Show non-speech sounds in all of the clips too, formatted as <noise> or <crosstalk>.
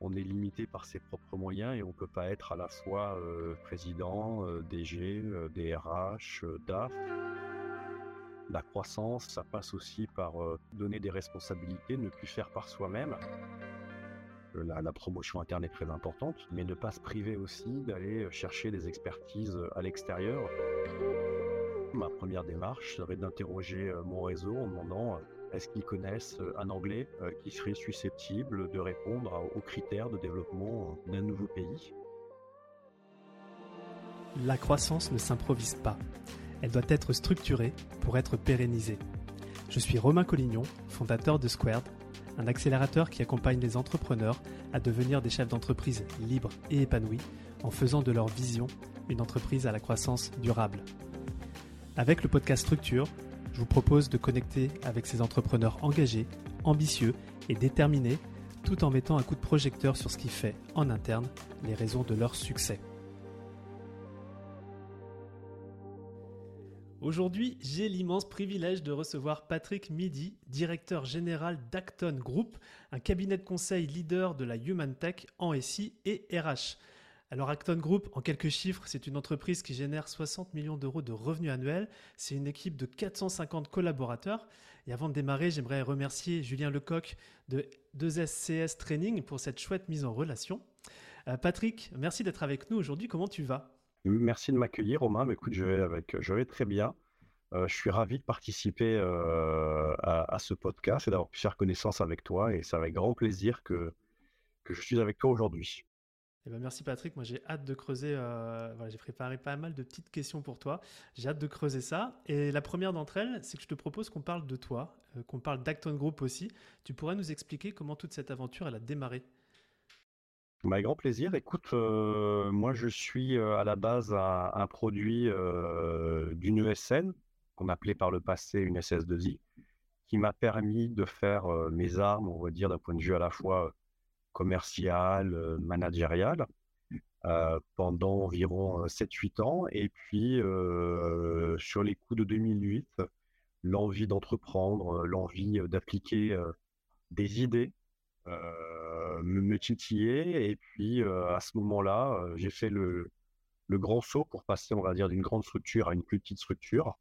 on est limité par ses propres moyens et on ne peut pas être à la fois président, DG, DRH, DAF. La croissance, ça passe aussi par donner des responsabilités, ne plus faire par soi-même. La, promotion interne est très importante, mais ne pas se priver aussi d'aller chercher des expertises à l'extérieur. Ma première démarche serait d'interroger mon réseau en demandant est-ce qu'ils connaissent un anglais euh, qui serait susceptible de répondre aux critères de développement d'un nouveau pays? La croissance ne s'improvise pas. Elle doit être structurée pour être pérennisée. Je suis Romain Collignon, fondateur de Squared, un accélérateur qui accompagne les entrepreneurs à devenir des chefs d'entreprise libres et épanouis en faisant de leur vision une entreprise à la croissance durable. Avec le podcast Structure, je vous propose de connecter avec ces entrepreneurs engagés, ambitieux et déterminés, tout en mettant un coup de projecteur sur ce qui fait, en interne, les raisons de leur succès. Aujourd'hui, j'ai l'immense privilège de recevoir Patrick Midi, directeur général d'Acton Group, un cabinet de conseil leader de la Human Tech en SI et RH. Alors Acton Group, en quelques chiffres, c'est une entreprise qui génère 60 millions d'euros de revenus annuels. C'est une équipe de 450 collaborateurs. Et avant de démarrer, j'aimerais remercier Julien Lecoq de 2SCS Training pour cette chouette mise en relation. Euh, Patrick, merci d'être avec nous aujourd'hui. Comment tu vas? Merci de m'accueillir, Romain. Mais écoute, je vais, avec, je vais très bien. Euh, je suis ravi de participer euh, à, ce podcast et d'avoir pu faire connaissance avec toi. Et c'est avec grand plaisir que je suis avec toi aujourd'hui. Eh ben merci Patrick, moi j'ai hâte de creuser, euh, voilà, j'ai préparé pas mal de petites questions pour toi, j'ai hâte de creuser ça. Et la première d'entre elles, c'est que je te propose qu'on parle de toi, euh, qu'on parle d'Acton Group aussi. Tu pourrais nous expliquer comment toute cette aventure a démarré? Bah, grand plaisir. Écoute, euh, moi je suis à la base un, un produit d'une ESN qu'on appelait par le passé une SS2I, qui m'a permis de faire mes armes, on va dire d'un point de vue à la fois commercial, euh, managérial, euh, pendant environ 7-8 euh, ans. Et puis, sur les coups de 2008, l'envie d'entreprendre, l'envie d'appliquer des idées me, titillait. Et puis, à ce moment-là, j'ai fait le, grand saut pour passer, on va dire, d'une grande structure à une plus petite structure.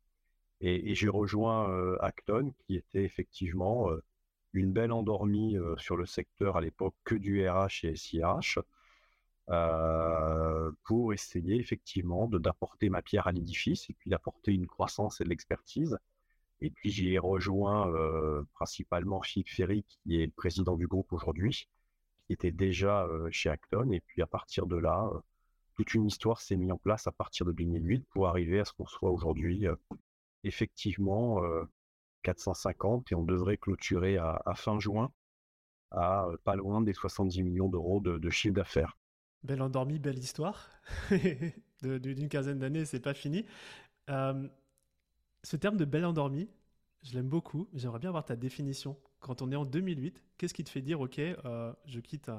Et j'ai rejoint Acton, qui était effectivement une belle endormie sur le secteur à l'époque que du RH et SIRH. Euh, pour essayer effectivement d'apporter ma pierre à l'édifice et puis d'apporter une croissance et de l'expertise. Et puis j'ai rejoint euh, principalement Philippe Ferry, qui est le président du groupe aujourd'hui, qui était déjà chez Acton. Et puis à partir de là, toute une histoire s'est mise en place à partir de 2008 pour arriver à ce qu'on soit aujourd'hui effectivement 450 et on devrait clôturer à, fin juin à euh, pas loin des 70 millions d'euros de, chiffre d'affaires. Belle endormie, belle histoire. <laughs> D'une quinzaine d'années, c'est pas fini. Euh, ce terme de belle endormie, je l'aime beaucoup. J'aimerais bien avoir ta définition. Quand on est en 2008, qu'est-ce qui te fait dire, OK, euh, je quitte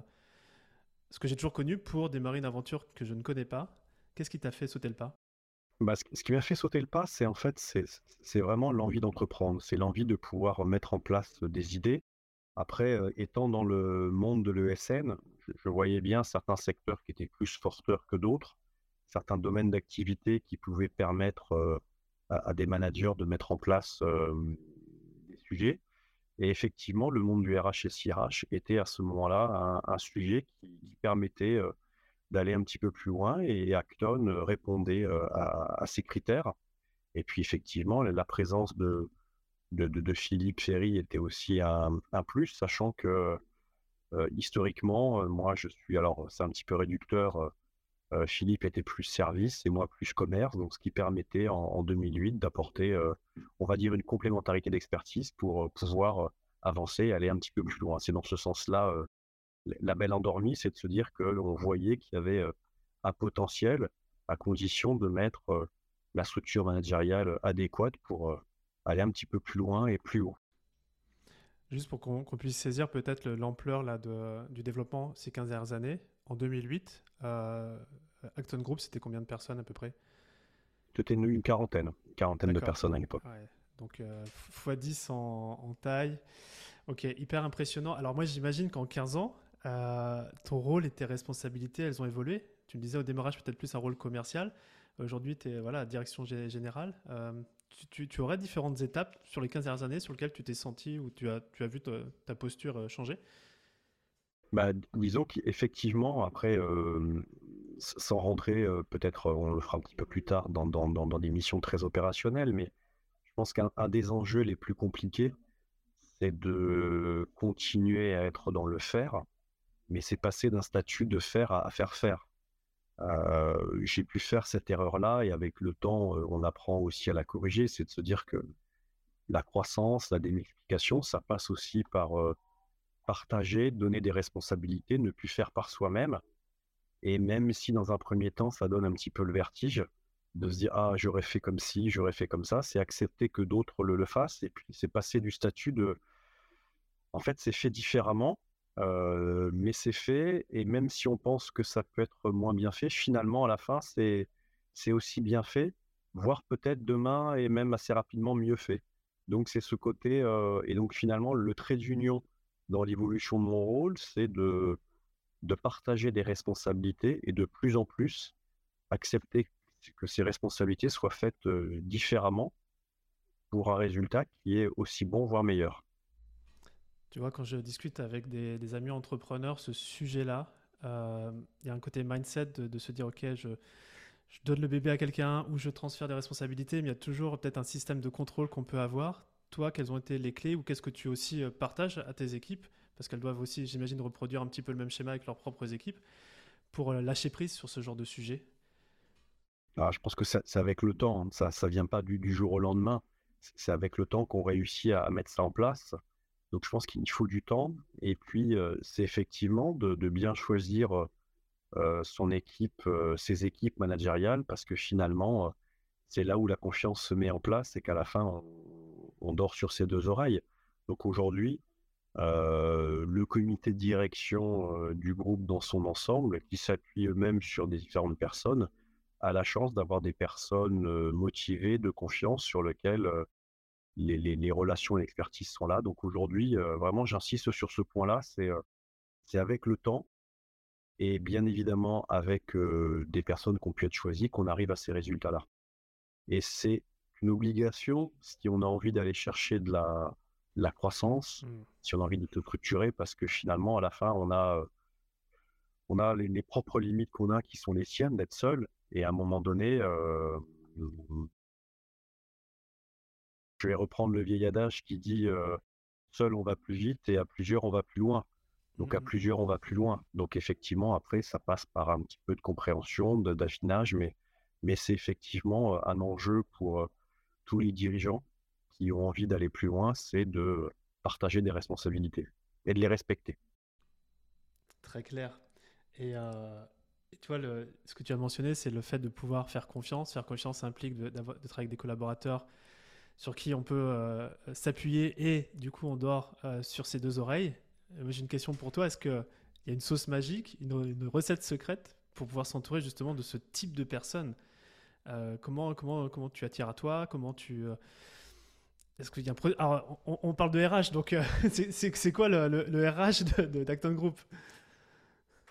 ce que j'ai toujours connu pour démarrer une aventure que je ne connais pas Qu'est-ce qui t'a fait sauter le pas? Bah, ce qui m'a fait sauter le pas, c'est en fait, c'est vraiment l'envie d'entreprendre, c'est l'envie de pouvoir mettre en place des idées. Après, étant dans le monde de l'ESN, je, voyais bien certains secteurs qui étaient plus porteurs que d'autres, certains domaines d'activité qui pouvaient permettre à, des managers de mettre en place des sujets. Et effectivement, le monde du RH et CRH était à ce moment-là un, sujet qui permettait d'aller un petit peu plus loin et Acton euh, répondait euh, à, ces critères. Et puis effectivement, la présence de, de, Philippe Ferry était aussi un, plus, sachant que euh, historiquement, moi je suis, alors c'est un petit peu réducteur, Philippe était plus service et moi plus commerce, donc ce qui permettait en, 2008 d'apporter, on va dire, une complémentarité d'expertise pour pouvoir avancer et aller un petit peu plus loin. C'est dans ce sens-là la belle endormie, c'est de se dire que l'on voyait qu'il y avait un potentiel à condition de mettre la structure managériale adéquate pour aller un petit peu plus loin et plus haut. Juste pour qu'on puisse saisir peut-être l'ampleur du développement ces 15 dernières années, en 2008, euh, Acton Group, c'était combien de personnes à peu près? C'était une quarantaine, une quarantaine de personnes à l'époque. Donc x10 en, en, taille. Ok, hyper impressionnant. Alors moi j'imagine qu'en 15 ans, ton rôle et tes responsabilités, elles ont évolué. Tu me disais au démarrage peut-être plus un rôle commercial. Aujourd'hui, tu es voilà, direction générale. Tu, tu, aurais différentes étapes sur les 15 dernières années sur lesquelles tu t'es senti ou tu as, vu ta, posture changer? Bah, Disons qu'effectivement, après, sans rentrer, peut-être on le fera un petit peu plus tard dans des missions très opérationnelles, mais je pense qu'un des enjeux les plus compliqués, c'est de continuer à être dans le faire, mais c'est passer d'un statut de faire à, faire faire. j'ai pu faire cette erreur-là et avec le temps, on apprend aussi à la corriger. C'est de se dire que la croissance, la démultiplication, ça passe aussi par partager, donner des responsabilités, ne plus faire par soi-même. Et même si dans un premier temps, ça donne un petit peu le vertige, de se dire ah j'aurais fait comme ci, j'aurais fait comme ça, c'est accepter que d'autres le, le fassent et puis c'est passer du statut de en fait c'est fait différemment, mais c'est fait et même si on pense que ça peut être moins bien fait, finalement à la fin c'est aussi bien fait, voire peut-être demain et même assez rapidement mieux fait. Donc c'est ce côté et donc finalement le trait d'union dans l'évolution de mon rôle, c'est de de partager des responsabilités et de plus en plus accepter que ces responsabilités soient faites différemment pour un résultat qui est aussi bon, voire meilleur. Tu vois, quand je discute avec des, amis entrepreneurs, ce sujet-là, il y a un côté mindset de, se dire, OK, je, donne le bébé à quelqu'un ou je transfère des responsabilités, mais il y a toujours peut-être un système de contrôle qu'on peut avoir. Toi, quelles ont été les clés ou qu'est-ce que tu aussi partages à tes équipes? Parce qu'elles doivent aussi, j'imagine, reproduire un petit peu le même schéma avec leurs propres équipes pour lâcher prise sur ce genre de sujet ah, je pense que c'est avec le temps, hein. ça ne vient pas du, jour au lendemain. C'est avec le temps qu'on réussit à mettre ça en place. Donc je pense qu'il faut du temps. Et puis, c'est effectivement de, bien choisir son équipe, ses équipes managériales, parce que finalement, c'est là où la confiance se met en place et qu'à la fin, on, dort sur ses deux oreilles. Donc aujourd'hui, le comité de direction du groupe dans son ensemble, qui s'appuie eux-mêmes sur des différentes personnes, a la chance d'avoir des personnes motivées, de confiance, sur lesquelles les, les, relations et l'expertise sont là. Donc aujourd'hui, vraiment, j'insiste sur ce point-là, c'est c'est avec le temps et bien évidemment avec des personnes qui ont pu être choisies qu'on arrive à ces résultats-là. Et c'est une obligation si on a envie d'aller chercher de la, la croissance, mmh. si on a envie de te structurer, parce que finalement, à la fin, on a, on a les, les propres limites qu'on a qui sont les siennes d'être seul et à un moment donné, je vais reprendre le vieil adage qui dit seul on va plus vite et à plusieurs on va plus loin. Donc à mmh. plusieurs on va plus loin. Donc effectivement après ça passe par un petit peu de compréhension, d'affinage, mais mais c'est effectivement un enjeu pour tous les dirigeants qui ont envie d'aller plus loin, c'est de partager des responsabilités et de les respecter. Très clair. Et tu vois, le, ce que tu as mentionné, c'est le fait de pouvoir faire confiance. Faire confiance implique travailler avec des collaborateurs sur qui on peut euh, s'appuyer et du coup on dort euh, sur ses deux oreilles. Euh, j'ai une question pour toi. Est-ce qu'il y a une sauce magique, une, recette secrète pour pouvoir s'entourer justement de ce type de personnes? Comment, comment, comment tu attires à toi? Comment tu... Est-ce qu'il y a un Alors, on, parle de RH, donc <laughs> c'est quoi le, le, RH d'Acton Group?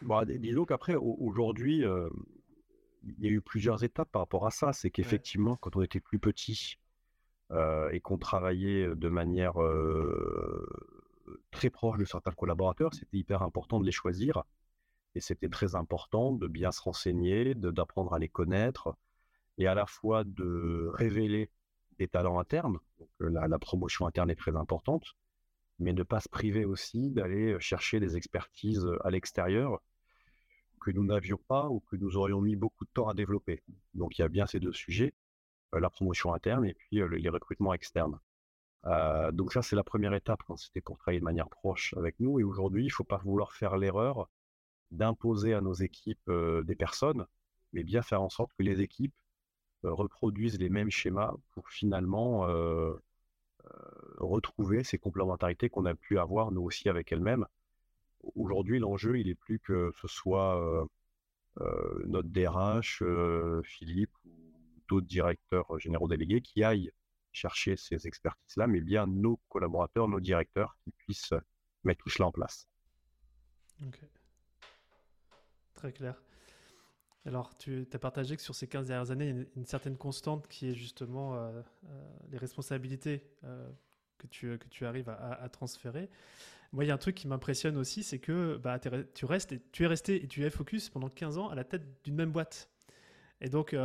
Bon, disons qu'après, aujourd'hui, il y a eu plusieurs étapes par rapport à ça. C'est qu'effectivement, quand on était plus petit et qu'on travaillait de manière très proche de certains collaborateurs, c'était hyper important de les choisir. Et c'était très important de bien se renseigner, d'apprendre à les connaître et à la fois de révéler des talents internes. Donc, la, la promotion interne est très importante mais ne pas se priver aussi d'aller chercher des expertises à l'extérieur que nous n'avions pas ou que nous aurions mis beaucoup de temps à développer. Donc il y a bien ces deux sujets, la promotion interne et puis les recrutements externes. donc ça, c'est la première étape quand c'était pour travailler de manière proche avec nous. Et aujourd'hui, il ne faut pas vouloir faire l'erreur d'imposer à nos équipes des personnes, mais bien faire en sorte que les équipes reproduisent les mêmes schémas pour finalement retrouver ces complémentarités qu'on a pu avoir nous aussi avec elles-mêmes. Aujourd'hui, l'enjeu, il est plus que ce soit notre DRH, Philippe d'autres directeurs généraux délégués qui aillent chercher ces expertises-là, mais bien nos collaborateurs, nos directeurs qui puissent mettre tout cela en place. Ok. Très clair. Alors, tu as partagé que sur ces 15 dernières années, il y a une, certaine constante qui est justement euh, euh, les responsabilités euh, que, tu, que tu arrives à, transférer. Moi, il y a un truc qui m'impressionne aussi, c'est que bah, tu, restes tu es resté et tu es focus pendant 15 ans à la tête d'une même boîte. Et donc,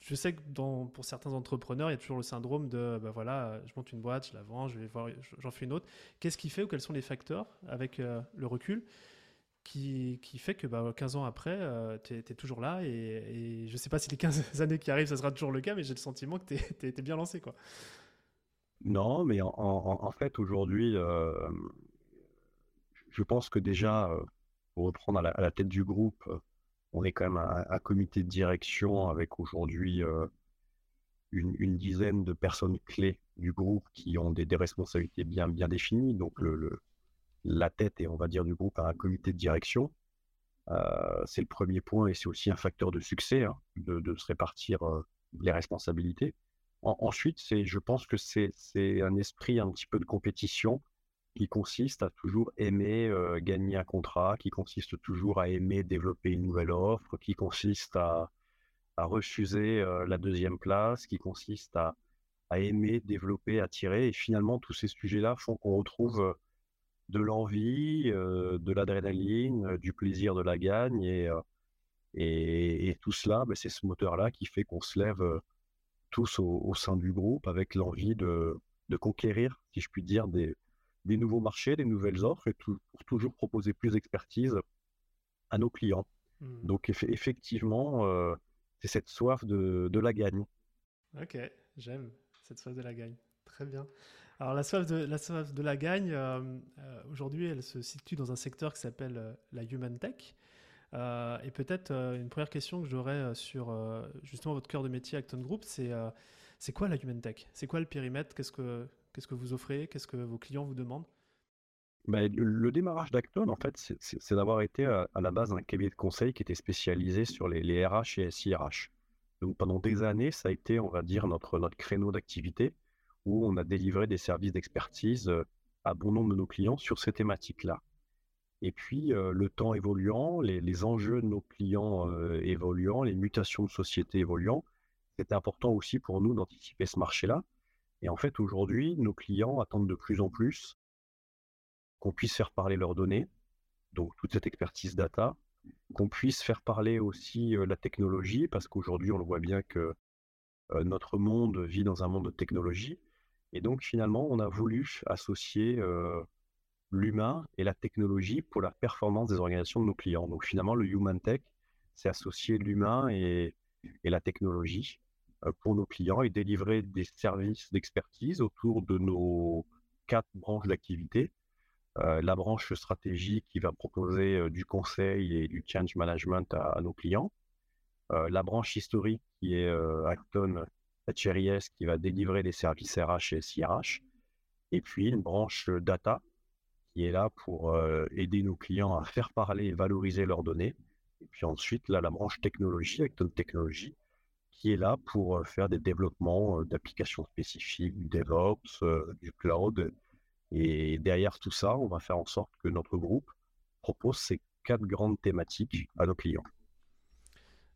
je sais que pour certains entrepreneurs, il y a toujours le syndrome de bah voilà, je monte une boîte, je la vends, je vais voir, j'en fais une autre. Qu'est-ce qui fait ou quels sont les facteurs avec le recul qui, qui, fait que bah, 15 ans après, euh, tu es, toujours là. Et, je ne sais pas si les 15 <laughs> années qui arrivent, ça sera toujours le cas, mais j'ai le sentiment que tu es, bien lancé. Quoi. Non, mais en, en, fait, aujourd'hui, euh, je pense que déjà, euh, pour reprendre à la, tête du groupe, on est quand même un, comité de direction avec aujourd'hui une, une, dizaine de personnes clés du groupe qui ont des, responsabilités bien, définies. Donc, la tête et on va dire du groupe à un comité de direction. Euh, c'est le premier point et c'est aussi un facteur de succès hein, de, se répartir euh, les responsabilités. ensuite, je pense que c'est, un esprit un petit peu de compétition qui consiste à toujours aimer gagner un contrat, qui consiste toujours à aimer développer une nouvelle offre, qui consiste à, refuser la deuxième place, qui consiste à, aimer développer, attirer. Et finalement, tous ces sujets-là font qu'on retrouve de l'envie, de l'adrénaline, du plaisir de la gagne. Et, tout cela, ben, c'est ce moteur-là qui fait qu'on se lève tous au, sein du groupe avec l'envie de, conquérir, si je puis dire, des, nouveaux marchés, des nouvelles offres et pour toujours proposer plus d'expertise à nos clients. Mmh. Donc effectivement, c'est cette soif de, de la gagne. Ok, j'aime cette soif de la gagne. Très bien. Alors la soif de la, soif de la gagne, euh, euh, aujourd'hui, elle se situe dans un secteur qui s'appelle euh, la Human Tech. et peut-être une première question que j'aurais sur justement votre cœur de métier Acton Group, c'est c'est quoi la Human Tech? C'est quoi le périmètre? Qu'est-ce que qu'est-ce que vous offrez? Qu'est-ce que vos clients vous demandent? Ben, le, démarrage d'Acton, en fait, c'est d'avoir été à, la base un cabinet de conseil qui était spécialisé sur les, les RH et SIRH. Donc pendant des années, ça a été, on va dire, notre, notre créneau d'activité où on a délivré des services d'expertise euh, à bon nombre de nos clients sur ces thématiques-là. Et puis, euh, le temps évoluant, les, enjeux de nos clients euh, évoluant, les mutations de société évoluant, c'était important aussi pour nous d'anticiper ce marché-là. Et en fait, aujourd'hui, nos clients attendent de plus en plus qu'on puisse faire parler leurs données, donc toute cette expertise data, qu'on puisse faire parler aussi la technologie, parce qu'aujourd'hui, on le voit bien que notre monde vit dans un monde de technologie. Et donc finalement, on a voulu associer l'humain et la technologie pour la performance des organisations de nos clients. Donc finalement, le Human Tech, c'est associer l'humain et, la technologie pour nos clients et délivrer des services d'expertise autour de nos quatre branches d'activité. Euh, la branche stratégique qui va proposer du conseil et du change management à, nos clients. la branche historique qui est Acton HRIS qui va délivrer les services RH et SIRH, et puis une branche data qui est là pour euh, aider nos clients à faire parler et valoriser leurs données. Et puis ensuite, là, la branche technologie, notre technologie, qui est là pour faire des développements d'applications spécifiques, du DevOps, du cloud. Et derrière tout ça, on va faire en sorte que notre groupe propose ces quatre grandes thématiques à nos clients.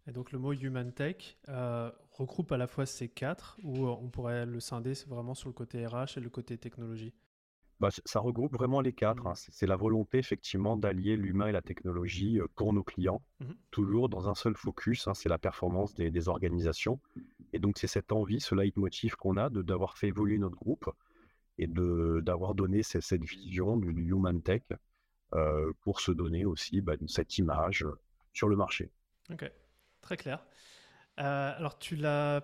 Et donc le mot Human Tech euh, regroupe à la fois ces quatre, ou euh, on pourrait le scinder vraiment sur le côté RH et le côté technologie? Bah, Ça regroupe vraiment les quatre. Hein. Mmh. C'est la volonté effectivement d'allier l'humain et la technologie euh, pour nos clients, mmh toujours dans un seul focus, hein, c'est la performance des, organisations. Et donc c'est cette envie, ce leitmotiv qu'on a d'avoir fait évoluer notre groupe et d'avoir donné cette, vision du, Human Tech pour se donner aussi bah, cette image sur le marché. Ok. Très clair. Euh, alors, tu l'as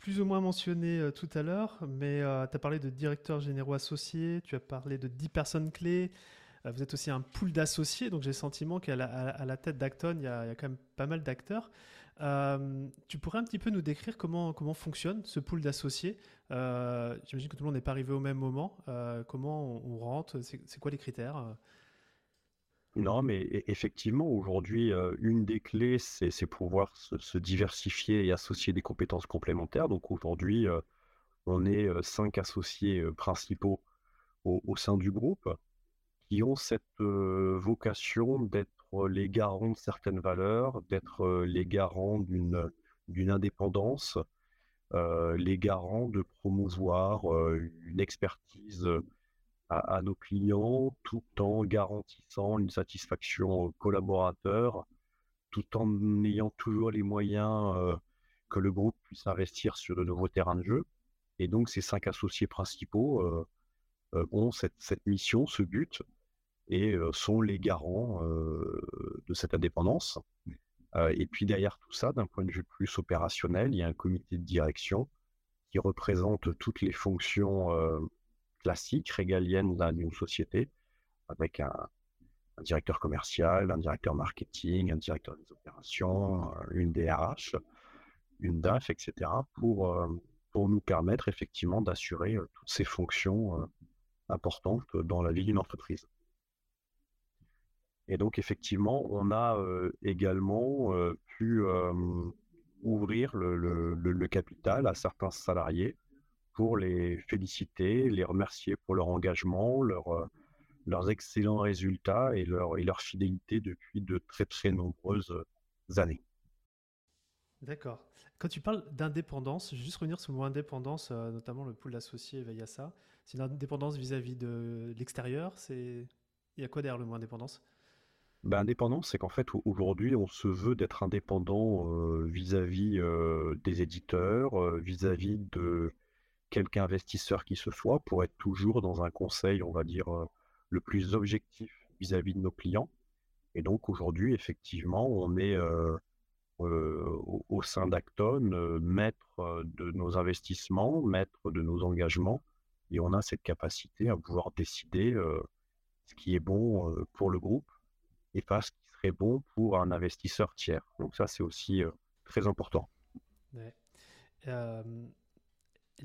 plus ou moins mentionné euh, tout à l'heure, mais euh, tu as parlé de directeurs généraux associés, tu as parlé de 10 personnes clés. vous êtes aussi un pool d'associés, donc j'ai le sentiment qu'à la, tête d'Acton, il, y, a quand même pas mal d'acteurs. tu pourrais un petit peu nous décrire comment, comment fonctionne ce pool d'associés? J'imagine que tout le monde n'est pas arrivé au même moment. comment on, on rentre? C'est quoi les critères? Non, mais e, effectivement, aujourd'hui, une des clés, c'est pouvoir se, diversifier et associer des compétences complémentaires. Donc aujourd'hui, on est cinq associés principaux au, sein du groupe qui ont cette vocation d'être les garants de certaines valeurs, d'être les garants d'une indépendance, les garants de promouvoir une expertise à, nos clients tout en garantissant une satisfaction collaborateur, tout en ayant toujours les moyens que le groupe puisse investir sur de nouveaux terrains de jeu. Et donc ces cinq associés principaux ont cette, cette, mission, ce but, et sont les garants de cette indépendance. et puis derrière tout ça, d'un point de vue plus opérationnel, il y a un comité de direction qui représente toutes les fonctions classiques, régaliennes d'une société, avec un, directeur commercial, un directeur marketing, un directeur des opérations, une DRH, une DAF, etc., pour, pour nous permettre effectivement d'assurer toutes ces fonctions importantes dans la vie d'une entreprise. Et donc, effectivement, on a également pu ouvrir le, capital à certains salariés pour les féliciter, les remercier pour leur engagement, leur, leurs excellents résultats et leur, et leur fidélité depuis de très très nombreuses années. D'accord. Quand tu parles d'indépendance, je vais juste revenir sur le mot indépendance, notamment le pool associé veille à ça. C'est une indépendance vis-à-vis de l'extérieur c'est... Il y a quoi derrière le mot indépendance? Ben, indépendant, c'est qu'en fait, aujourd'hui, on se veut d'être indépendant vis-à-vis des éditeurs, vis-à-vis de quelque investisseur qui se soit, pour être toujours dans un conseil, on va dire, le plus objectif vis-à-vis de nos clients. Et donc, aujourd'hui, effectivement, on est au, au, sein d'Acton maître de nos investissements, maître de nos engagements, et on a cette capacité à pouvoir décider ce qui est bon pour le groupe et pas ce qui serait bon pour un investisseur tiers. Donc ça, c'est aussi euh, très important.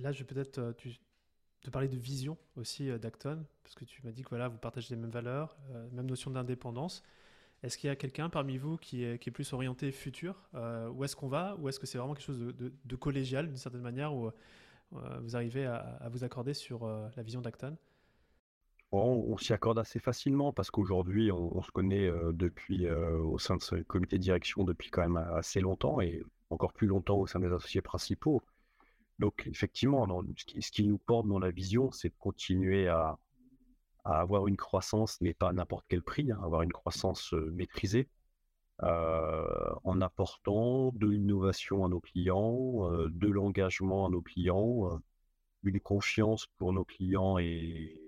Là, je vais peut-être te parler de vision aussi d'Acton, parce que tu m'as dit que voilà, vous partagez les mêmes valeurs, même notion d'indépendance. Est-ce qu'il y a quelqu'un parmi vous qui est, plus orienté futur Où est-ce qu'on va Ou est-ce que c'est vraiment quelque chose de, collégial d'une certaine manière où vous arrivez à, à, vous accorder sur la vision d'Acton? On, s'y accorde assez facilement parce qu'aujourd'hui, on, se connaît depuis au sein de ce comité de direction depuis quand même assez longtemps et encore plus longtemps au sein des associés principaux. Donc, effectivement, ce, qui, nous porte dans la vision, c'est de continuer à, avoir une croissance, mais pas à n'importe quel prix, hein, avoir une croissance maîtrisée, en apportant de l'innovation à nos clients, de l'engagement à nos clients, une confiance pour nos clients et,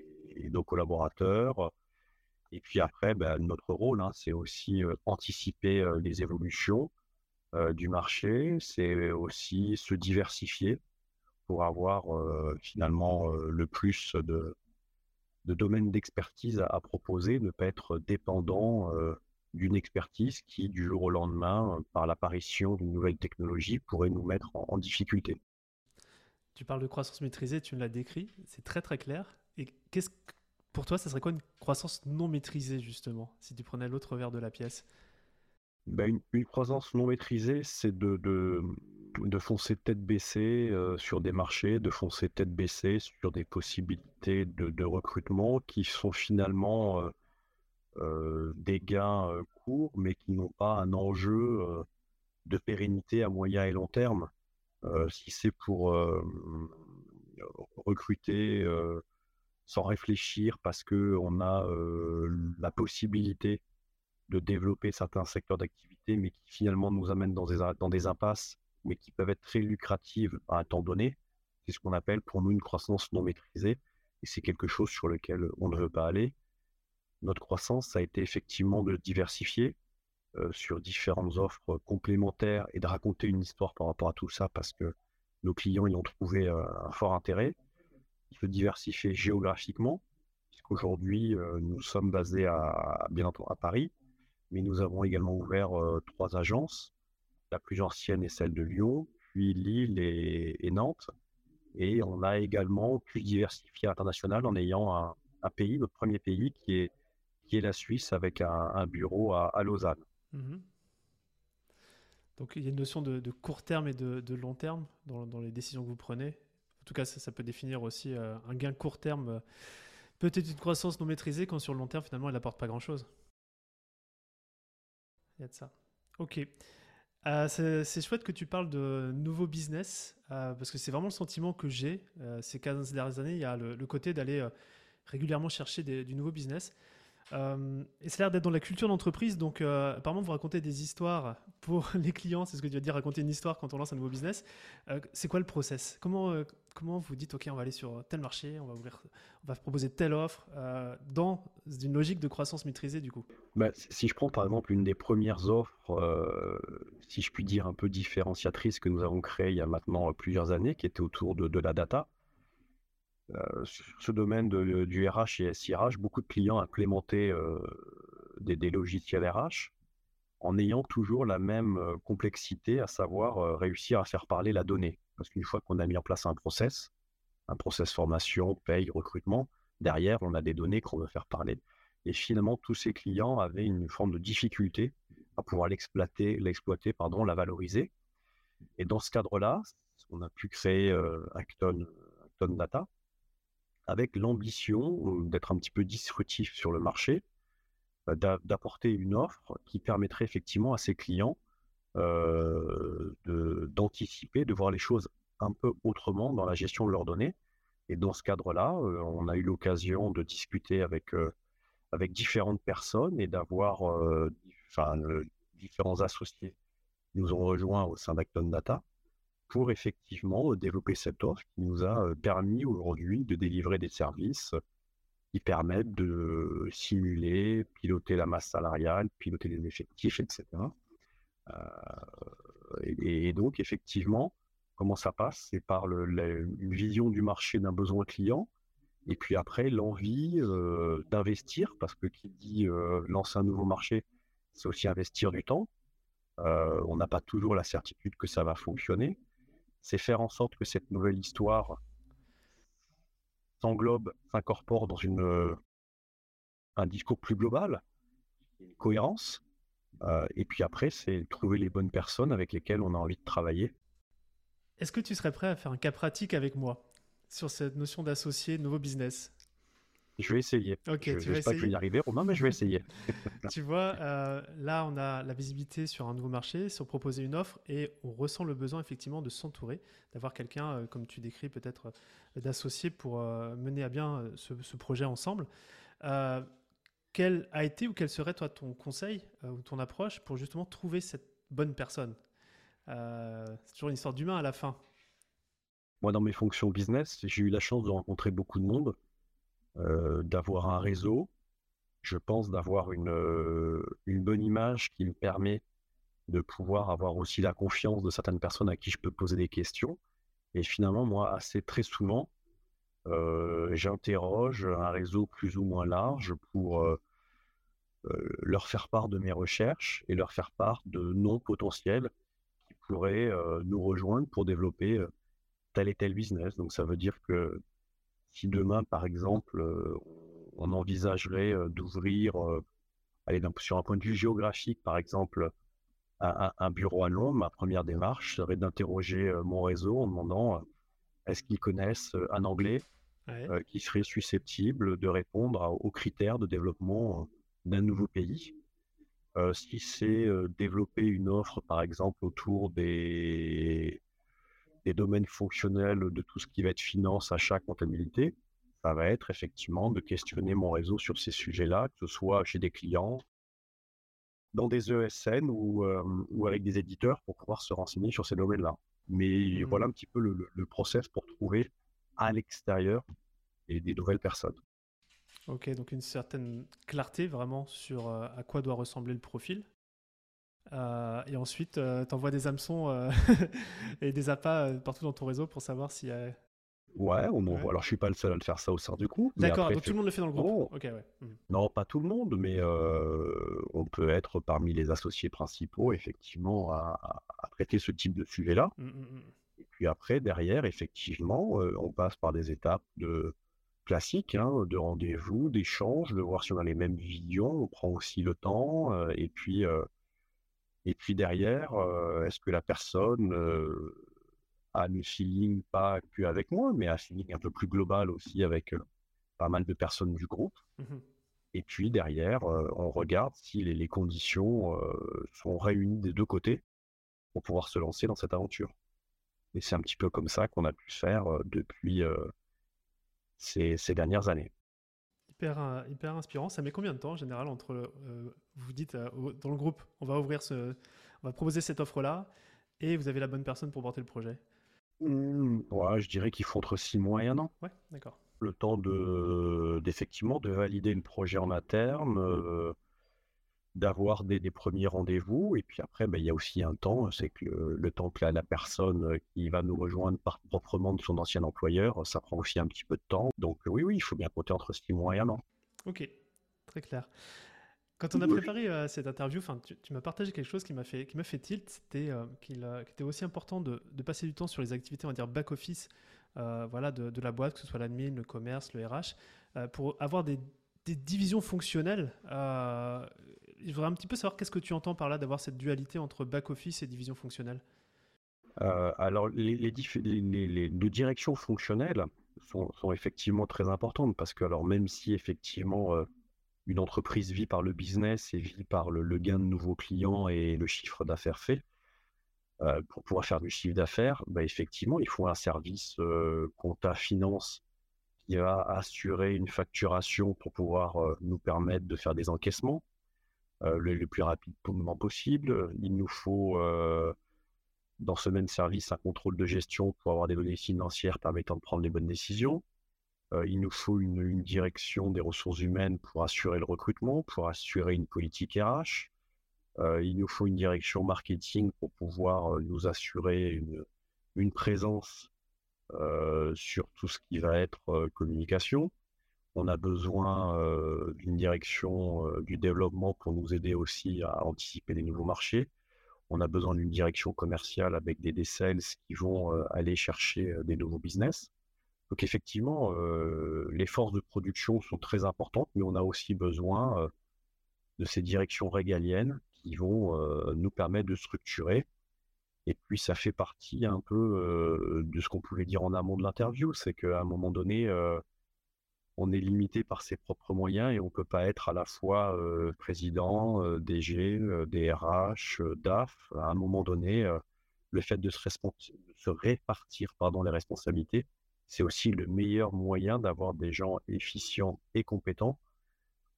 nos collaborateurs. Et puis après, ben, notre rôle, hein, c'est aussi anticiper les évolutions du marché, c'est aussi se diversifier pour avoir finalement le plus de, de domaines d'expertise à, proposer, ne pas être dépendant d'une expertise qui, du jour au lendemain, par l'apparition d'une nouvelle technologie, pourrait nous mettre en difficulté. Tu parles de croissance maîtrisée, tu me l'as décrit, c'est très très clair. Et qu'est-ce pour toi, ça serait quoi une croissance non maîtrisée justement, si tu prenais l'autre verre de la pièce? Ben, une, croissance non maîtrisée, c'est de, de, foncer tête baissée euh, sur des marchés, de foncer tête baissée sur des possibilités de, recrutement qui sont finalement euh, euh, des gains courts, mais qui n'ont pas un enjeu de pérennité à moyen et long terme. si c'est pour recruter sans réfléchir parce qu'on a la possibilité de développer certains secteurs d'activité, mais qui finalement nous amènent dans des impasses, mais qui peuvent être très lucratives à un temps donné. C'est ce qu'on appelle pour nous une croissance non maîtrisée, et c'est quelque chose sur lequel on ne veut pas aller. Notre croissance, ça a été effectivement de diversifier sur différentes offres complémentaires et de raconter une histoire par rapport à tout ça, parce que nos clients y ont trouvé un fort intérêt se diversifier géographiquement, puisqu'aujourd'hui, euh, nous sommes basés à, Paris, mais nous avons également ouvert euh, trois agences. La plus ancienne est celle de Lyon, puis Lille et, Nantes. Et on a également pu diversifier à l'international en ayant un, pays, notre premier pays, qui est, qui est la Suisse, avec un, bureau à, Lausanne. Mmh Donc il y a une notion de, court terme et de, long terme dans, les décisions que vous prenez tout cas, ça, peut définir aussi euh, un gain court terme euh, Peut-être une croissance non maîtrisée quand sur le long terme, finalement, elle n'apporte pas grand-chose. Il y a de ça. Ok. Euh, c'est chouette que tu parles de nouveaux business, euh, parce que c'est vraiment le sentiment que j'ai. Euh, ces 15 dernières années, il y a le, côté d'aller régulièrement chercher du nouveau business. Et ça a l'air d'être dans la culture d'entreprise. Donc, apparemment, vous racontez des histoires pour <laughs> les clients. C'est ce que tu veux dire, raconter une histoire quand on lance un nouveau business. C'est quoi le process? Comment, comment vous dites, OK, on va aller sur tel marché, on va, ouvrir, on va proposer telle offre dans une logique de croissance maîtrisée, du coup? Bah, Si je prends par exemple une des premières offres, si je puis dire un peu différenciatrice que nous avons créée il y a maintenant plusieurs années, qui était autour de, de la data, euh, sur ce domaine du RH et SIRH, beaucoup de clients implémentaient euh, des, des, logiciels RH en ayant toujours la même euh, complexité, à savoir réussir à faire parler la donnée. Parce qu'une fois qu'on a mis en place un process, un process formation, paye, recrutement, derrière, on a des données qu'on veut faire parler. Et finalement, tous ces clients avaient une forme de difficulté à pouvoir l'exploiter, l'exploiter, pardon, la valoriser. Et dans ce cadre-là, on a pu créer Acton, Acton Data, avec l'ambition d'être un petit peu disruptif sur le marché, d'apporter une offre qui permettrait effectivement à ses clients d'anticiper, de, voir les choses un peu autrement dans la gestion de leurs données. Et dans ce cadre-là, on a eu l'occasion de discuter avec, avec différentes personnes et d'avoir différents associés qui nous ont rejoints au sein d'Acton Data pour effectivement développer cette offre qui nous a permis aujourd'hui de délivrer des services qui permettent de simuler, piloter la masse salariale, piloter les effectifs, etc. et, donc, effectivement, comment ça passe? C'est par une vision du marché d'un besoin client, et puis après, l'envie d'investir, parce que qui dit lancer un nouveau marché, c'est aussi investir du temps. on n'a pas toujours la certitude que ça va fonctionner c'est faire en sorte que cette nouvelle histoire s'englobe, s'incorpore dans euh, un discours plus global, une cohérence. Euh, et puis après, c'est trouver les bonnes personnes avec lesquelles on a envie de travailler. Est-ce que tu serais prêt à faire un cas pratique avec moi sur cette notion d'associer nouveau business? Je vais essayer. Ok, je ne sais pas que je vais y arriver, Romain, mais je vais essayer. <laughs> <laughs> tu vois, euh, là, on a la visibilité sur un nouveau marché, sur proposer une offre, et on ressent le besoin effectivement de s'entourer, d'avoir quelqu'un, euh, comme tu décris, peut-être euh, d'associer pour mener à bien ce, projet ensemble. Quel a été ou quel serait toi ton conseil ou ton approche pour justement trouver cette bonne personne? C'est toujours une histoire d'humain à la fin. Moi, dans mes fonctions business, j'ai eu la chance de rencontrer beaucoup de monde euh, d'avoir un réseau, je pense d'avoir une, euh, une bonne image qui me permet de pouvoir avoir aussi la confiance de certaines personnes à qui je peux poser des questions. Et finalement, moi, assez très souvent, euh, j'interroge un réseau plus ou moins large pour leur faire part de mes recherches et leur faire part de noms potentiels qui pourraient nous rejoindre pour développer tel et tel business. Donc ça veut dire que si demain, par exemple, on envisagerait d'ouvrir, aller sur un point de vue géographique, par exemple, un, bureau à Londres, ma première démarche serait d'interroger mon réseau en demandant est-ce qu'ils connaissent un anglais qui serait susceptible de répondre aux critères de développement d'un nouveau pays. si c'est développer une offre, par exemple, autour des, des domaines fonctionnels de tout ce qui va être finance, achat, comptabilité, ça va être effectivement de questionner mon réseau sur ces sujets-là, que ce soit chez des clients, dans des ESN ou, euh, ou avec des éditeurs pour pouvoir se renseigner sur ces domaines-là. Mais voilà mmh. un petit peu le, process pour trouver à l'extérieur des nouvelles personnes. Ok, donc une certaine clarté vraiment sur euh, à quoi doit ressembler le profil euh, et ensuite, euh, tu envoies des hameçons euh, <laughs> et des appâts partout dans ton réseau pour savoir s'il y a. Ouais, on envoie. Alors, je suis pas le seul à le faire ça au sein du coup. D'accord, donc tout le monde le fait dans le groupe. Ouais. Mmh. Non, pas tout le monde, mais on peut être parmi les associés principaux, effectivement, à, traiter ce type de sujet-là. Mmh, mmh, et puis après, derrière, effectivement, on passe par des étapes de classiques, hein, de rendez-vous, d'échanges, de voir si on a les mêmes visions. On prend aussi le temps, et puis et puis derrière, euh, est-ce que la personne euh, a le feeling pas que avec moi, mais un feeling un peu plus global aussi avec, euh, pas mal de personnes du groupe. Mmh et puis derrière, on regarde si les, conditions sont réunies des deux côtés pour pouvoir se lancer dans cette aventure. Et c'est un petit peu comme ça qu'on a pu faire depuis ces, dernières années. Hyper, hyper inspirant. Ça met combien de temps en général entre, vous dites dans le groupe, on va ouvrir ce, on va proposer cette offre-là, et vous avez la bonne personne pour porter le projet? Mmh, ouais, Je dirais qu'il faut entre six mois et un an. Ouais, d'accord le temps de d'effectivement de valider le projet en interne, euh, d'avoir des, premiers rendez-vous. Et puis après, ben, il y a aussi un temps, c'est que le, temps que la, personne qui va nous rejoindre par proprement de son ancien employeur, ça prend aussi un petit peu de temps. Donc oui, oui, il faut bien compter entre six mois et un an. Ok, très clair. Quand on a préparé euh, cette interview, tu, tu m'as partagé quelque chose qui m'a fait, qui m'a fait tilt, c'était euh, qu'il était aussi important de, de, passer du temps sur les activités, on va dire back-office, euh, voilà, de, la boîte, que ce soit l'admin, le commerce, le RH, euh, pour avoir des, divisions fonctionnelles. Euh, je voudrais un petit peu savoir qu'est-ce que tu entends par là d'avoir cette dualité entre back-office et division fonctionnelle? alors, les, directions fonctionnelles sont, effectivement très importantes parce que, alors, même si effectivement une entreprise vit par le business et vit par le gain de nouveaux clients et le chiffre d'affaires fait, euh, pour pouvoir faire du chiffre d'affaires, bah, effectivement, il faut un service euh, compta finance qui va assurer une facturation pour pouvoir euh, nous permettre de faire des encaissements le, plus rapidement possible. Il nous faut dans ce même service un contrôle de gestion pour avoir des données financières permettant de prendre les bonnes décisions. il nous faut une, direction des ressources humaines pour assurer le recrutement, pour assurer une politique RH. Euh, il nous faut une direction marketing pour pouvoir euh, nous assurer une, présence euh, sur tout ce qui va être communication. On a besoin d'une direction du développement pour nous aider aussi à anticiper les nouveaux marchés. On a besoin d'une direction commerciale avec des, sales qui vont aller chercher des nouveaux business. Donc effectivement, les forces de production sont très importantes, mais on a aussi besoin de ces directions régaliennes qui vont nous permettre de structurer. Et puis ça fait partie un peu de ce qu'on pouvait dire en amont de l'interview, c'est qu'à un moment donné, on est limité par ses propres moyens et on ne peut pas être à la fois président, DG, DRH, DAF. À un moment donné, le fait de se, répartir pardon, les responsabilités, c'est aussi le meilleur moyen d'avoir des gens efficients et compétents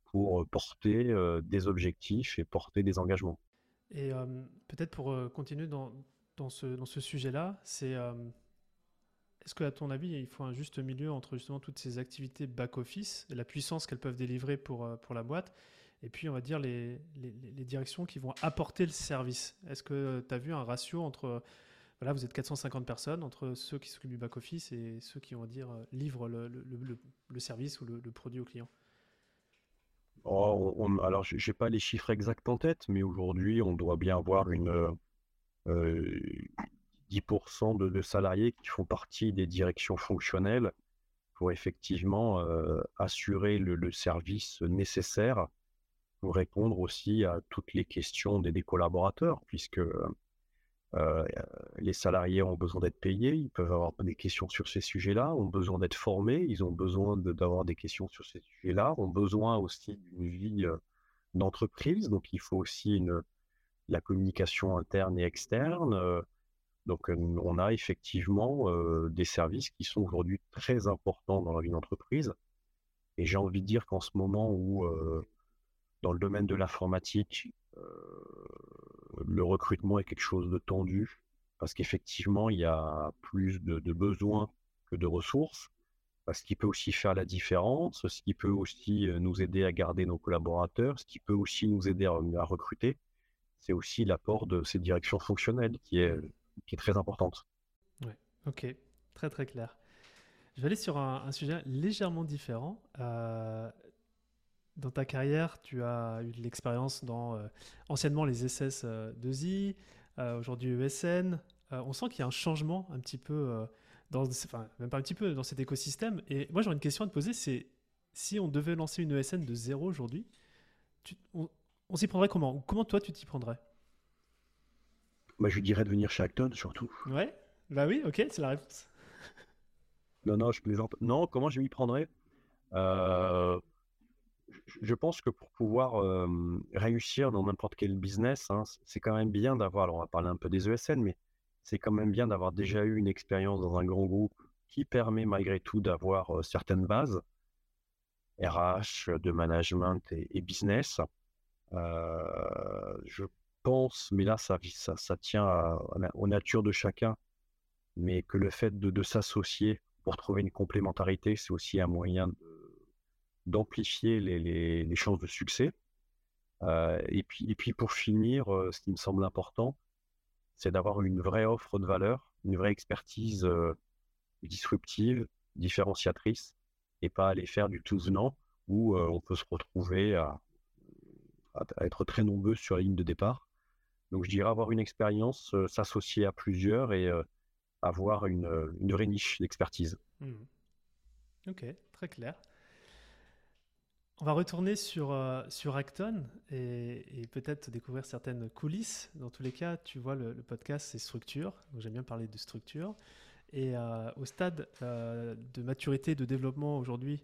pour porter des objectifs et porter des engagements. Et peut-être pour continuer dans ce sujet-là, c'est est-ce qu'à ton avis, il faut un juste milieu entre justement toutes ces activités back-office la puissance qu'elles peuvent délivrer pour, pour la boîte et puis on va dire les, directions qui vont apporter le service? Est-ce que tu as vu un ratio entre, voilà, vous êtes 450 personnes, entre ceux qui s'occupent du back-office et ceux qui, on va dire, livrent le service ou le, produit au client? Oh, alors, je n'ai pas les chiffres exacts en tête, mais aujourd'hui, on doit bien avoir une, 10% de, salariés qui font partie des directions fonctionnelles pour effectivement assurer le, service nécessaire pour répondre aussi à toutes les questions des collaborateurs, puisque euh, les salariés ont besoin d'être payés, ils peuvent avoir des questions sur ces sujets-là, ont besoin d'être formés, ils ont besoin d'avoir des questions sur ces sujets-là, ont besoin aussi d'une vie euh, d'entreprise, donc il faut aussi la communication interne et externe. Donc on a effectivement des services qui sont aujourd'hui très importants dans la vie d'entreprise. Et j'ai envie de dire qu'en ce moment où, dans le domaine de l'informatique, le recrutement est quelque chose de tendu parce qu'effectivement, il y a plus de, besoins que de ressources, ce qui peut aussi faire la différence, ce qui peut aussi nous aider à garder nos collaborateurs, ce qui peut aussi nous aider à, recruter. C'est aussi l'apport de ces directions fonctionnelles qui est, qui est très importante. Ouais, ok, très très clair. Je vais aller sur un, sujet légèrement différent. Euh, dans ta carrière, tu as eu de l'expérience dans euh, anciennement les SS2I, euh, aujourd'hui ESN. On sent qu'il y a un changement un petit peu, dans, enfin même pas un petit peu, dans cet écosystème. Et moi j'aurais une question à te poser, c'est si on devait lancer une ESN de zéro aujourd'hui, on, s'y prendrait comment? Comment toi tu t'y prendrais? Bah, Je dirais de venir chez Acton surtout. Ouais, bah oui, ok, c'est la réponse. <laughs> non, non, je plaisante. Non, comment je m'y prendrais? Je pense que pour pouvoir réussir dans n'importe quel business, hein, c'est quand même bien d'avoir, alors on va parler un peu des ESN, mais c'est quand même bien d'avoir déjà eu une expérience dans un grand groupe qui permet malgré tout d'avoir certaines bases, RH, de management et, business. je pense, mais là ça, ça, ça tient à, aux natures de chacun, mais que le fait de, de s'associer pour trouver une complémentarité, c'est aussi un moyen d'amplifier les, chances de succès. Euh, et, puis, et puis pour finir, euh, ce qui me semble important, c'est d'avoir une vraie offre de valeur, une vraie expertise euh, disruptive, différenciatrice, et pas aller faire du tout venant où on peut se retrouver à, être très nombreux sur la ligne de départ. Donc je dirais avoir une expérience, s'associer à plusieurs et avoir une, une vraie niche d'expertise. Mmh. Ok, très clair. On va retourner sur, euh, sur Acton et, peut-être découvrir certaines coulisses. Dans tous les cas, tu vois, le, podcast, c'est structure. J'aime bien parler de structure. Et euh, au stade euh, de maturité, de développement aujourd'hui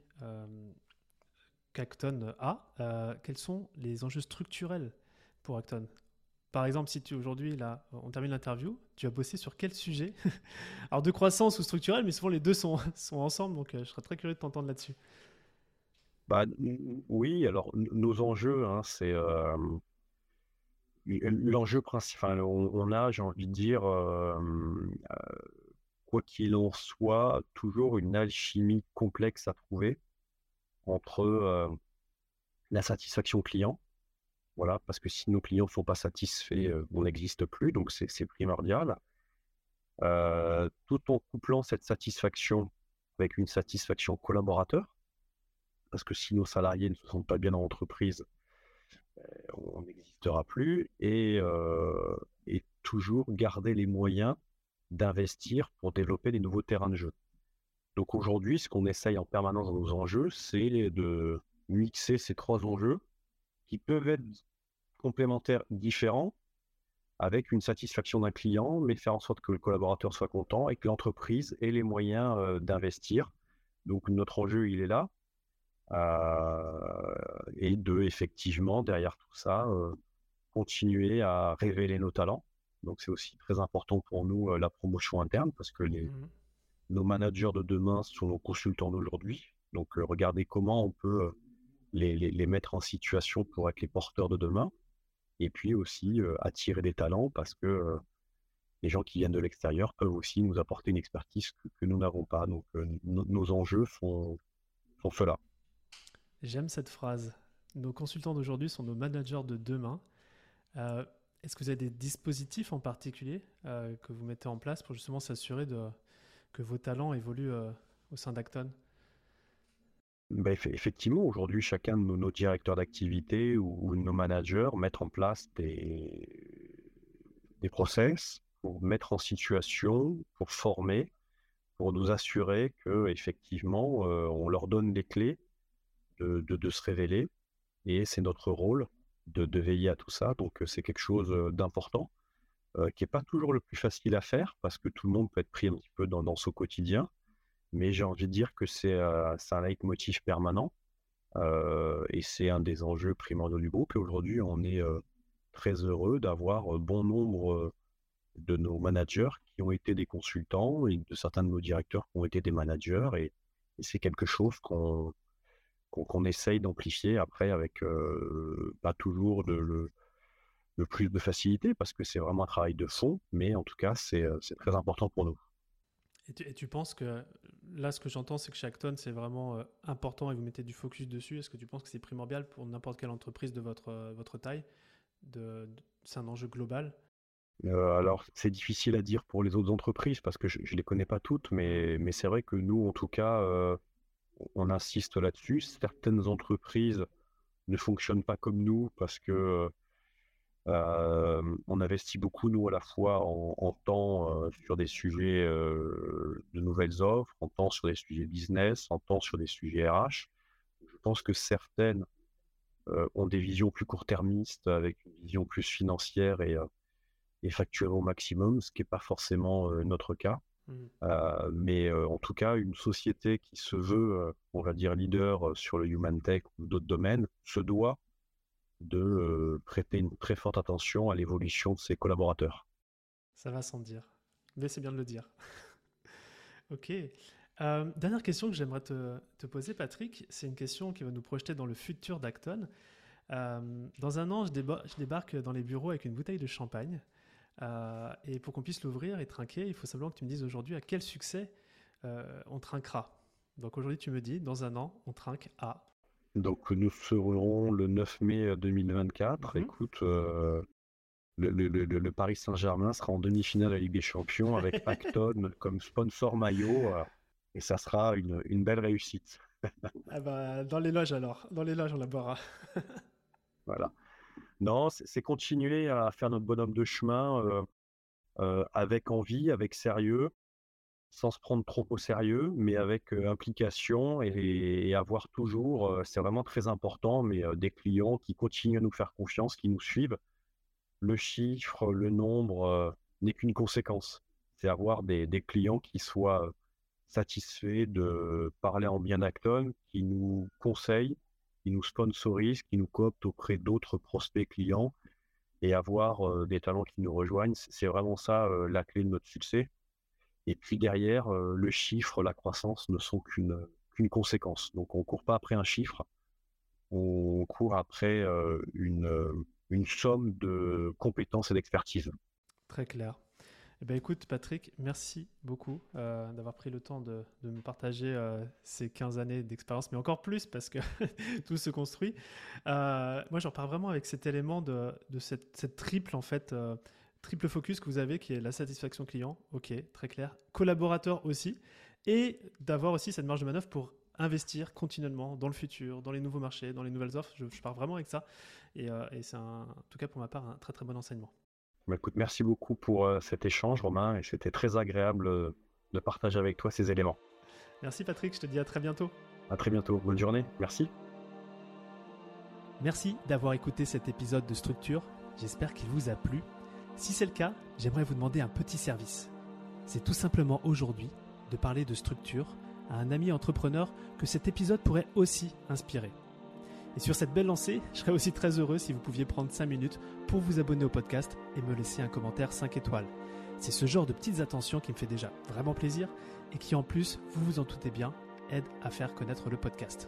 qu'Acton a, quels sont les enjeux structurels pour Acton? Par exemple, si tu aujourd'hui, là, on termine l'interview, tu as bossé sur quel sujet <laughs> Alors, de croissance ou structurel, mais souvent les deux sont, <laughs> sont ensemble, donc je serais très curieux de t'entendre là-dessus. Bah, oui, alors nos enjeux, hein, c'est l'enjeu principal. On, a, j'ai envie de dire, quoi qu'il en soit, toujours une alchimie complexe à trouver entre la satisfaction client, voilà, parce que si nos clients ne sont pas satisfaits, on n'existe plus, donc c'est primordial. tout en couplant cette satisfaction avec une satisfaction collaborateur parce que si nos salariés ne se sentent pas bien dans l'entreprise, ben, on n'existera plus, et, euh, et, toujours garder les moyens d'investir pour développer des nouveaux terrains de jeu. Donc aujourd'hui, ce qu'on essaye en permanence dans nos enjeux, c'est de mixer ces trois enjeux qui peuvent être complémentaires, différents, avec une satisfaction d'un client, mais faire en sorte que le collaborateur soit content et que l'entreprise ait les moyens euh, d'investir. Donc notre enjeu, il est là. Euh, et de effectivement derrière tout ça euh, continuer à révéler nos talents. Donc c'est aussi très important pour nous la promotion interne parce que les, mmh nos managers de demain sont nos consultants d'aujourd'hui. Donc regardez comment on peut les, mettre en situation pour être les porteurs de demain. Et puis aussi attirer des talents parce que les gens qui viennent de l'extérieur peuvent aussi nous apporter une expertise que, nous n'avons pas. Donc nos enjeux sont, sont ceux-là. J'aime cette phrase. Nos consultants d'aujourd'hui sont nos managers de demain. Euh, est-ce que vous avez des dispositifs en particulier euh, que vous mettez en place pour justement s'assurer que vos talents évoluent euh, au sein d'Acton? Bah, effectivement, aujourd'hui, chacun de nos, directeurs d'activité ou, nos managers mettent en place des, process pour mettre en situation, pour former, pour nous assurer que effectivement, on leur donne les clés de, se révéler. Et c'est notre rôle de, veiller à tout ça. Donc c'est quelque chose d'important, qui n'est pas toujours le plus facile à faire, parce que tout le monde peut être pris un petit peu dans, dans son quotidien. Mais j'ai envie de dire que c'est un leitmotiv permanent. et c'est un des enjeux primordiaux du groupe. Et aujourd'hui, on est très heureux d'avoir bon nombre de nos managers qui ont été des consultants et de certains de nos directeurs qui ont été des managers. et c'est quelque chose qu'on essaye d'amplifier après avec pas toujours de, le, plus de facilité parce que c'est vraiment un travail de fond, mais en tout cas, c'est très important pour nous. Et tu, penses que là, ce que j'entends, c'est que chaque tonne, c'est vraiment important et vous mettez du focus dessus. Est-ce que tu penses que c'est primordial pour n'importe quelle entreprise de votre, votre taille C'est un enjeu global? Alors, c'est difficile à dire pour les autres entreprises parce que je ne les connais pas toutes, mais, mais c'est vrai que nous, en tout cas, on insiste là-dessus. Certaines entreprises ne fonctionnent pas comme nous parce que euh, on investit beaucoup, nous, à la fois en, temps euh, sur des sujets euh, de nouvelles offres, en temps sur des sujets business, en temps sur des sujets RH. Je pense que certaines ont des visions plus court-termistes avec une vision plus financière et, et au maximum, ce qui n'est pas forcément notre cas. Mmh. mais en tout cas, une société qui se veut, on va dire, leader sur le human tech ou d'autres domaines, se doit de prêter une très forte attention à l'évolution de ses collaborateurs. Ça va sans dire, mais c'est bien de le dire. <laughs> ok. dernière question que j'aimerais te, poser, Patrick, c'est une question qui va nous projeter dans le futur d'Acton. dans un an, je, débarque dans les bureaux avec une bouteille de champagne. Et pour qu'on puisse l'ouvrir et trinquer, il faut simplement que tu me dises aujourd'hui à quel succès on trinquera. Donc aujourd'hui, tu me dis, dans un an, on trinque à. Donc nous serons le 9 mai 2024. Mhm. Écoute, euh, le, Paris Saint-Germain sera en demi-finale à la Ligue des Champions avec <laughs> Acton comme sponsor maillot. et ça sera une, une belle réussite. <laughs> ah bah, dans les loges alors, dans les loges on la boira. <laughs> voilà. Non, c'est continuer à faire notre bonhomme de chemin avec envie, avec sérieux, sans se prendre trop au sérieux, mais avec implication et, avoir toujours, c'est vraiment très important, mais des clients qui continuent à nous faire confiance, qui nous suivent. Le chiffre, le nombre n'est qu'une conséquence. C'est avoir des, des, clients qui soient satisfaits de parler en bien d'Acton, qui nous conseillent, qui nous sponsorisent, qui nous cooptent auprès d'autres prospects clients et avoir des talents qui nous rejoignent. C'est vraiment ça la clé de notre succès. Et puis derrière, le chiffre, la croissance ne sont qu'une qu'une conséquence. Donc on ne court pas après un chiffre, on court après une, une somme de compétences et d'expertise. Très clair. Eh ben, écoute, Patrick, merci beaucoup euh, d'avoir pris le temps de, me partager euh, ces 15 années d'expérience, mais encore plus parce que <laughs> tout se construit. Euh, moi, j'en repars vraiment avec cet élément de, cette, triple, en fait, triple focus que vous avez, qui est la satisfaction client, ok, très clair, collaborateur aussi, et d'avoir aussi cette marge de manœuvre pour investir continuellement dans le futur, dans les nouveaux marchés, dans les nouvelles offres. Je, pars vraiment avec ça. Et, et c'est en tout cas pour ma part un très très bon enseignement. Bah, écoute, merci beaucoup pour euh, cet échange, Romain, et c'était très agréable euh, de partager avec toi ces éléments. Merci Patrick, je te dis à très bientôt. À très bientôt, bonne journée, merci. Merci d'avoir écouté cet épisode de Structure, j'espère qu'il vous a plu. Si c'est le cas, j'aimerais vous demander un petit service. C'est tout simplement aujourd'hui de parler de structure à un ami entrepreneur que cet épisode pourrait aussi inspirer. Et sur cette belle lancée, je serais aussi très heureux si vous pouviez prendre 5 minutes pour vous abonner au podcast et me laisser un commentaire 5 étoiles. C'est ce genre de petites attentions qui me fait déjà vraiment plaisir et qui en plus, vous vous en doutez bien, aide à faire connaître le podcast.